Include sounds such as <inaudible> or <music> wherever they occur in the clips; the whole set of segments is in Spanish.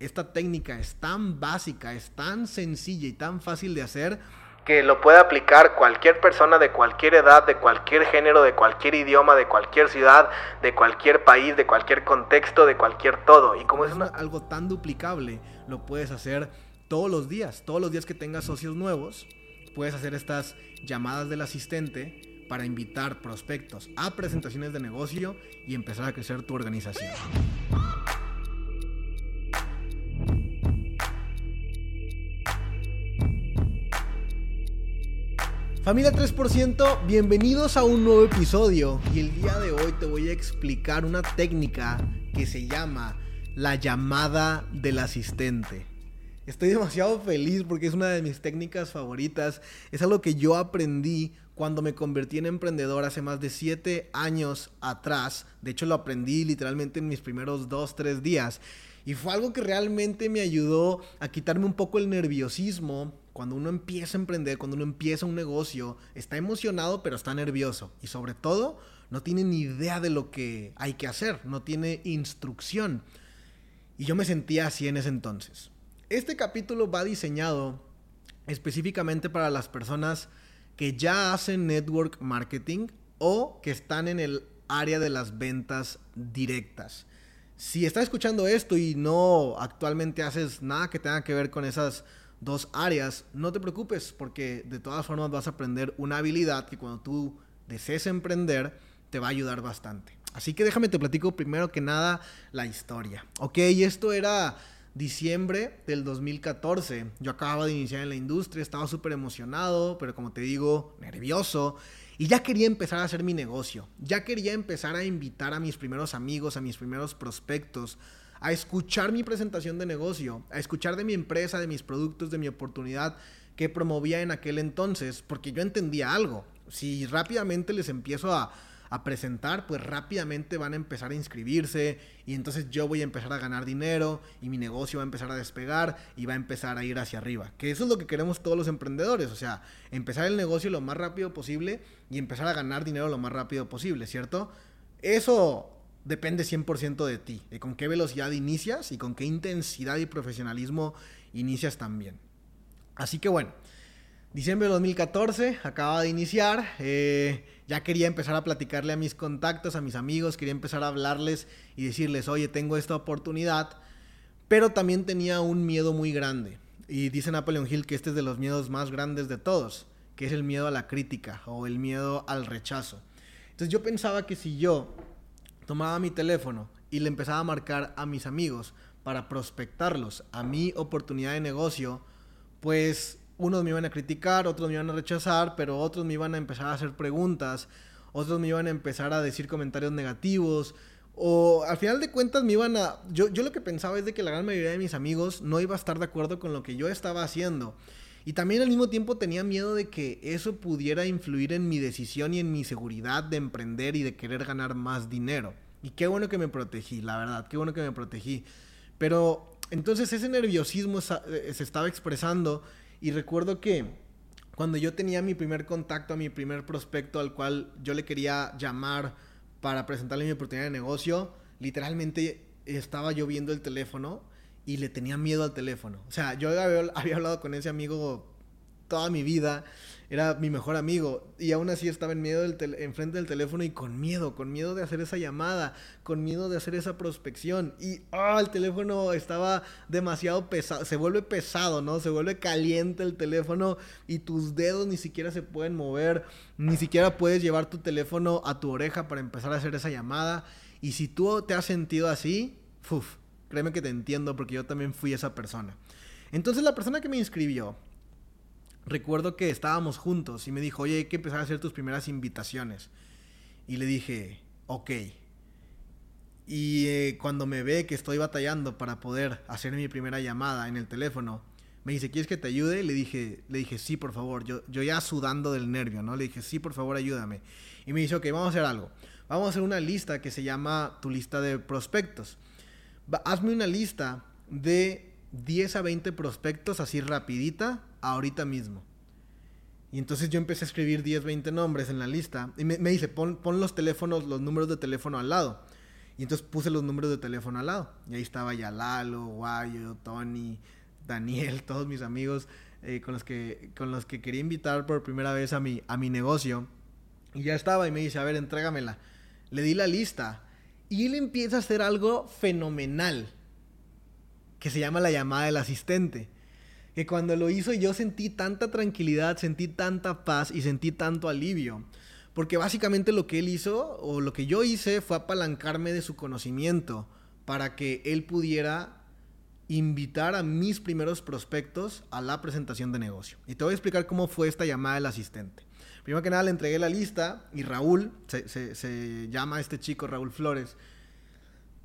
Esta técnica es tan básica, es tan sencilla y tan fácil de hacer que lo puede aplicar cualquier persona de cualquier edad, de cualquier género, de cualquier idioma, de cualquier ciudad, de cualquier país, de cualquier contexto, de cualquier todo. Y como es algo tan duplicable, lo puedes hacer todos los días. Todos los días que tengas socios nuevos, puedes hacer estas llamadas del asistente para invitar prospectos a presentaciones de negocio y empezar a crecer tu organización. Familia 3%, bienvenidos a un nuevo episodio. Y el día de hoy te voy a explicar una técnica que se llama la llamada del asistente. Estoy demasiado feliz porque es una de mis técnicas favoritas, es algo que yo aprendí cuando me convertí en emprendedor hace más de 7 años atrás, de hecho lo aprendí literalmente en mis primeros 2, 3 días y fue algo que realmente me ayudó a quitarme un poco el nerviosismo cuando uno empieza a emprender, cuando uno empieza un negocio, está emocionado pero está nervioso. Y sobre todo, no tiene ni idea de lo que hay que hacer, no tiene instrucción. Y yo me sentía así en ese entonces. Este capítulo va diseñado específicamente para las personas que ya hacen network marketing o que están en el área de las ventas directas. Si estás escuchando esto y no actualmente haces nada que tenga que ver con esas dos áreas, no te preocupes porque de todas formas vas a aprender una habilidad que cuando tú desees emprender te va a ayudar bastante. Así que déjame te platico primero que nada la historia. Ok, esto era diciembre del 2014. Yo acababa de iniciar en la industria, estaba súper emocionado, pero como te digo, nervioso. Y ya quería empezar a hacer mi negocio. Ya quería empezar a invitar a mis primeros amigos, a mis primeros prospectos, a escuchar mi presentación de negocio, a escuchar de mi empresa, de mis productos, de mi oportunidad que promovía en aquel entonces, porque yo entendía algo. Si rápidamente les empiezo a, presentar, pues rápidamente van a empezar a inscribirse y entonces yo voy a empezar a ganar dinero y mi negocio va a empezar a despegar y va a empezar a ir hacia arriba. Que eso es lo que queremos todos los emprendedores, o sea, empezar el negocio lo más rápido posible y empezar a ganar dinero lo más rápido posible, ¿cierto? Eso depende 100% de ti, de con qué velocidad inicias y con qué intensidad y profesionalismo inicias también. Así que bueno, diciembre de 2014, acaba de iniciar, eh, ya quería empezar a platicarle a mis contactos, a mis amigos, quería empezar a hablarles y decirles, oye, tengo esta oportunidad, pero también tenía un miedo muy grande. Y dice Napoleon Hill que este es de los miedos más grandes de todos, que es el miedo a la crítica o el miedo al rechazo. Entonces yo pensaba que si yo tomaba mi teléfono y le empezaba a marcar a mis amigos para prospectarlos a mi oportunidad de negocio, pues unos me iban a criticar, otros me iban a rechazar, pero otros me iban a empezar a hacer preguntas, otros me iban a empezar a decir comentarios negativos, o al final de cuentas me iban a... Yo, yo lo que pensaba es de que la gran mayoría de mis amigos no iba a estar de acuerdo con lo que yo estaba haciendo. Y también al mismo tiempo tenía miedo de que eso pudiera influir en mi decisión y en mi seguridad de emprender y de querer ganar más dinero. Y qué bueno que me protegí, la verdad, qué bueno que me protegí. Pero entonces ese nerviosismo eh, se estaba expresando y recuerdo que cuando yo tenía mi primer contacto, a mi primer prospecto al cual yo le quería llamar para presentarle mi oportunidad de negocio, literalmente estaba yo viendo el teléfono y le tenía miedo al teléfono. O sea, yo había, hablado con ese amigo toda mi vida, era mi mejor amigo y aún así estaba en miedo del enfrente del teléfono y con miedo, con miedo de hacer esa llamada, con miedo de hacer esa prospección y ah, el teléfono estaba demasiado pesado, se vuelve pesado, ¿no? Se vuelve caliente el teléfono y tus dedos ni siquiera se pueden mover, ni siquiera puedes llevar tu teléfono a tu oreja para empezar a hacer esa llamada y si tú te has sentido así, uf, Créeme que te entiendo porque yo también fui esa persona. Entonces la persona que me inscribió, recuerdo que estábamos juntos y me dijo, oye, hay que empezar a hacer tus primeras invitaciones. Y le dije, ok. Y eh, cuando me ve que estoy batallando para poder hacer mi primera llamada en el teléfono, me dice, ¿quieres que te ayude? Le dije, le dije, sí, por favor. Yo, yo ya sudando del nervio, ¿no? Le dije, sí, por favor, ayúdame. Y me dice, ok, vamos a hacer algo. Vamos a hacer una lista que se llama tu lista de prospectos hazme una lista de 10 a 20 prospectos así rapidita ahorita mismo. Y entonces yo empecé a escribir 10, 20 nombres en la lista. Y me, dice, pon, los teléfonos, los números de teléfono al lado. Y entonces puse los números de teléfono al lado. Y ahí estaba ya Lalo, Guayo, Tony, Daniel, <laughs> todos mis amigos eh, con, los que, con los que quería invitar por primera vez a mi, a mi negocio. Y ya estaba y me dice, a ver, entrégamela. Le di la lista. Y él empieza a hacer algo fenomenal. Que se llama la llamada del asistente. Que cuando lo hizo yo sentí tanta tranquilidad, sentí tanta paz y sentí tanto alivio. Porque básicamente lo que él hizo, o lo que yo hice, fue apalancarme de su conocimiento para que él pudiera invitar a mis primeros prospectos a la presentación de negocio. Y te voy a explicar cómo fue esta llamada del asistente. Primero que nada le entregué la lista y Raúl, se, llama este chico Raúl Flores,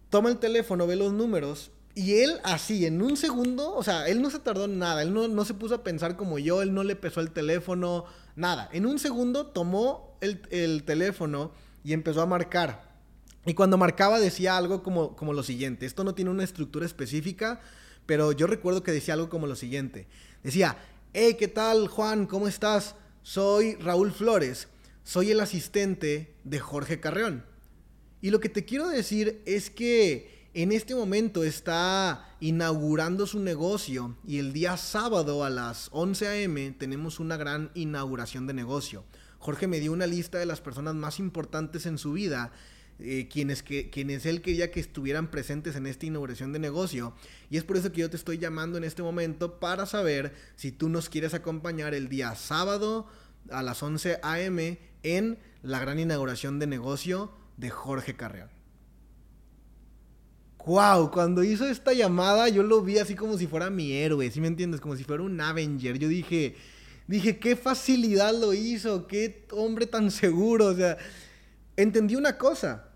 toma el teléfono, ve los números y él así, en un segundo, o sea, él no se tardó en nada, él no, no, se puso a pensar como yo, él no le pesó el teléfono, nada. En un segundo tomó el, el, teléfono y empezó a marcar. Y cuando marcaba decía algo como, como lo siguiente, esto no tiene una estructura específica, pero yo recuerdo que decía algo como lo siguiente. Decía, hey, ¿qué tal Juan? ¿Cómo estás? Soy Raúl Flores, soy el asistente de Jorge Carreón. Y lo que te quiero decir es que en este momento está inaugurando su negocio y el día sábado a las 11 a.m. tenemos una gran inauguración de negocio. Jorge me dio una lista de las personas más importantes en su vida eh, quienes, él quería que estuvieran presentes en esta inauguración de negocio. Y es por eso que yo te estoy llamando en este momento para saber si tú nos quieres acompañar el día sábado a las 11 a.m. en la gran inauguración de negocio de Jorge Carreón. ¡Wow! Cuando hizo esta llamada yo lo vi así como si fuera mi héroe, ¿sí me entiendes? Como si fuera un Avenger. Yo dije, dije, qué facilidad lo hizo, qué hombre tan seguro, o sea entendí una cosa.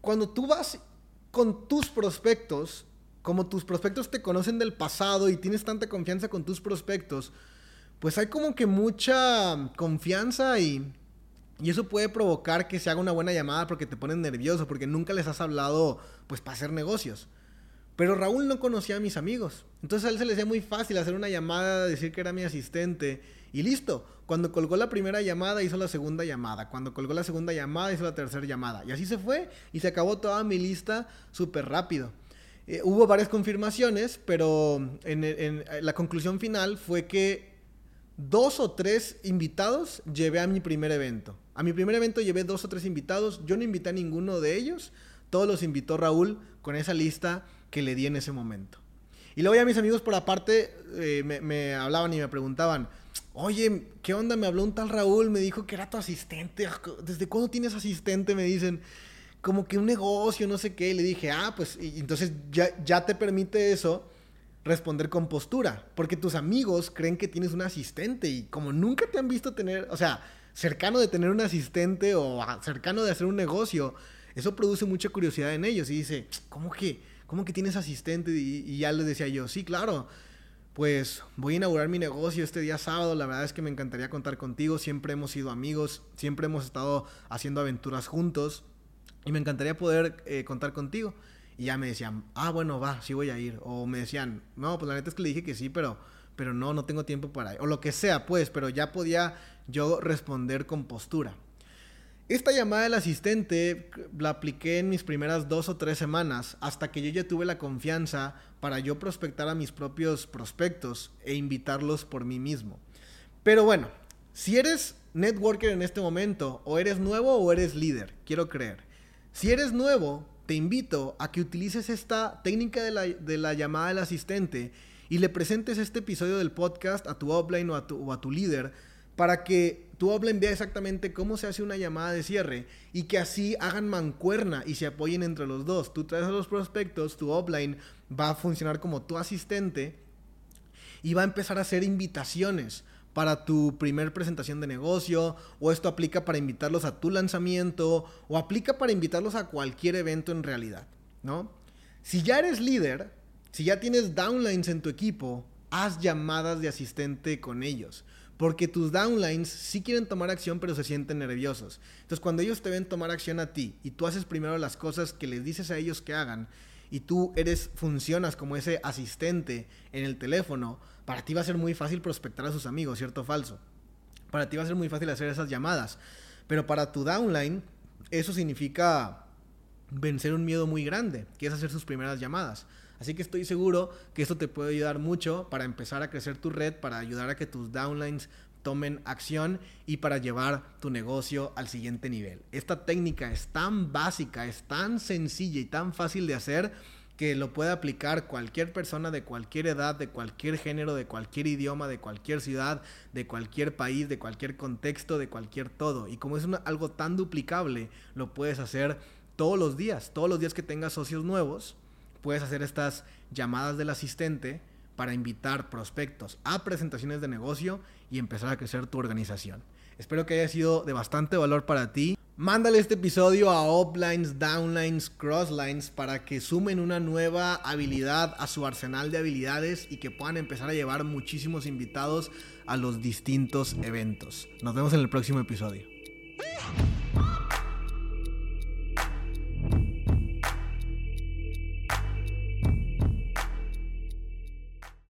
Cuando tú vas con tus prospectos, como tus prospectos te conocen del pasado y tienes tanta confianza con tus prospectos, pues hay como que mucha confianza y, y eso puede provocar que se haga una buena llamada porque te ponen nervioso, porque nunca les has hablado pues para hacer negocios. Pero Raúl no conocía a mis amigos. Entonces a él se le hacía muy fácil hacer una llamada, decir que era mi asistente y listo. Cuando colgó la primera llamada, hizo la segunda llamada. Cuando colgó la segunda llamada, hizo la tercera llamada. Y así se fue y se acabó toda mi lista súper rápido. Eh, hubo varias confirmaciones, pero en, la conclusión final fue que dos o tres invitados llevé a mi primer evento. A mi primer evento llevé dos o tres invitados. Yo no invité a ninguno de ellos. Todos los invitó Raúl con esa lista que le di en ese momento. Y luego ya mis amigos por aparte eh, me, hablaban y me preguntaban, oye, ¿qué onda? Me habló un tal Raúl, me dijo que era tu asistente. ¿Desde cuándo tienes asistente? Me dicen, como que un negocio, no sé qué. Y le dije, ah, pues y entonces ya, ya te permite eso responder con postura, porque tus amigos creen que tienes un asistente y como nunca te han visto tener, o sea, cercano de tener un asistente o cercano de hacer un negocio, eso produce mucha curiosidad en ellos y dice, ¿cómo que? ¿cómo que tienes asistente? Y, ya les decía yo, sí, claro, pues voy a inaugurar mi negocio este día sábado, la verdad es que me encantaría contar contigo, siempre hemos sido amigos, siempre hemos estado haciendo aventuras juntos y me encantaría poder eh, contar contigo. Y ya me decían, ah, bueno, va, sí voy a ir. O me decían, no, pues la neta es que le dije que sí, pero, pero no, no tengo tiempo para. O lo que sea, pues, pero ya podía yo responder con postura. Esta llamada del asistente la apliqué en mis primeras dos o tres semanas hasta que yo ya tuve la confianza para yo prospectar a mis propios prospectos e invitarlos por mí mismo. Pero bueno, si eres networker en este momento, o eres nuevo o eres líder, quiero creer. Si eres nuevo, te invito a que utilices esta técnica de la, de la llamada del asistente y le presentes este episodio del podcast a tu offline o a tu, a tu líder para que tu offline vea exactamente cómo se hace una llamada de cierre y que así hagan mancuerna y se apoyen entre los dos. Tú traes a los prospectos, tu offline va a funcionar como tu asistente y va a empezar a hacer invitaciones para tu primer presentación de negocio o esto aplica para invitarlos a tu lanzamiento o aplica para invitarlos a cualquier evento en realidad, ¿no? Si ya eres líder, si ya tienes downlines en tu equipo, haz llamadas de asistente con ellos. Porque tus downlines sí quieren tomar acción, pero se sienten nerviosos. Entonces, cuando ellos te ven tomar acción a ti y tú haces primero las cosas que les dices a ellos que hagan y tú eres funcionas como ese asistente en el teléfono, para ti va a ser muy fácil prospectar a sus amigos, ¿cierto o falso? Para ti va a ser muy fácil hacer esas llamadas. Pero para tu downline, eso significa vencer un miedo muy grande, que es hacer sus primeras llamadas. Así que estoy seguro que esto te puede ayudar mucho para empezar a crecer tu red, para ayudar a que tus downlines tomen acción y para llevar tu negocio al siguiente nivel. Esta técnica es tan básica, es tan sencilla y tan fácil de hacer que lo puede aplicar cualquier persona de cualquier edad, de cualquier género, de cualquier idioma, de cualquier ciudad, de cualquier país, de cualquier contexto, de cualquier todo. Y como es algo tan duplicable, lo puedes hacer todos los días. Todos los días que tengas socios nuevos, puedes hacer estas llamadas del asistente para invitar prospectos a presentaciones de negocio y empezar a crecer tu organización. Espero que haya sido de bastante valor para ti. Mándale este episodio a uplines, downlines, crosslines para que sumen una nueva habilidad a su arsenal de habilidades y que puedan empezar a llevar muchísimos invitados a los distintos eventos. Nos vemos en el próximo episodio.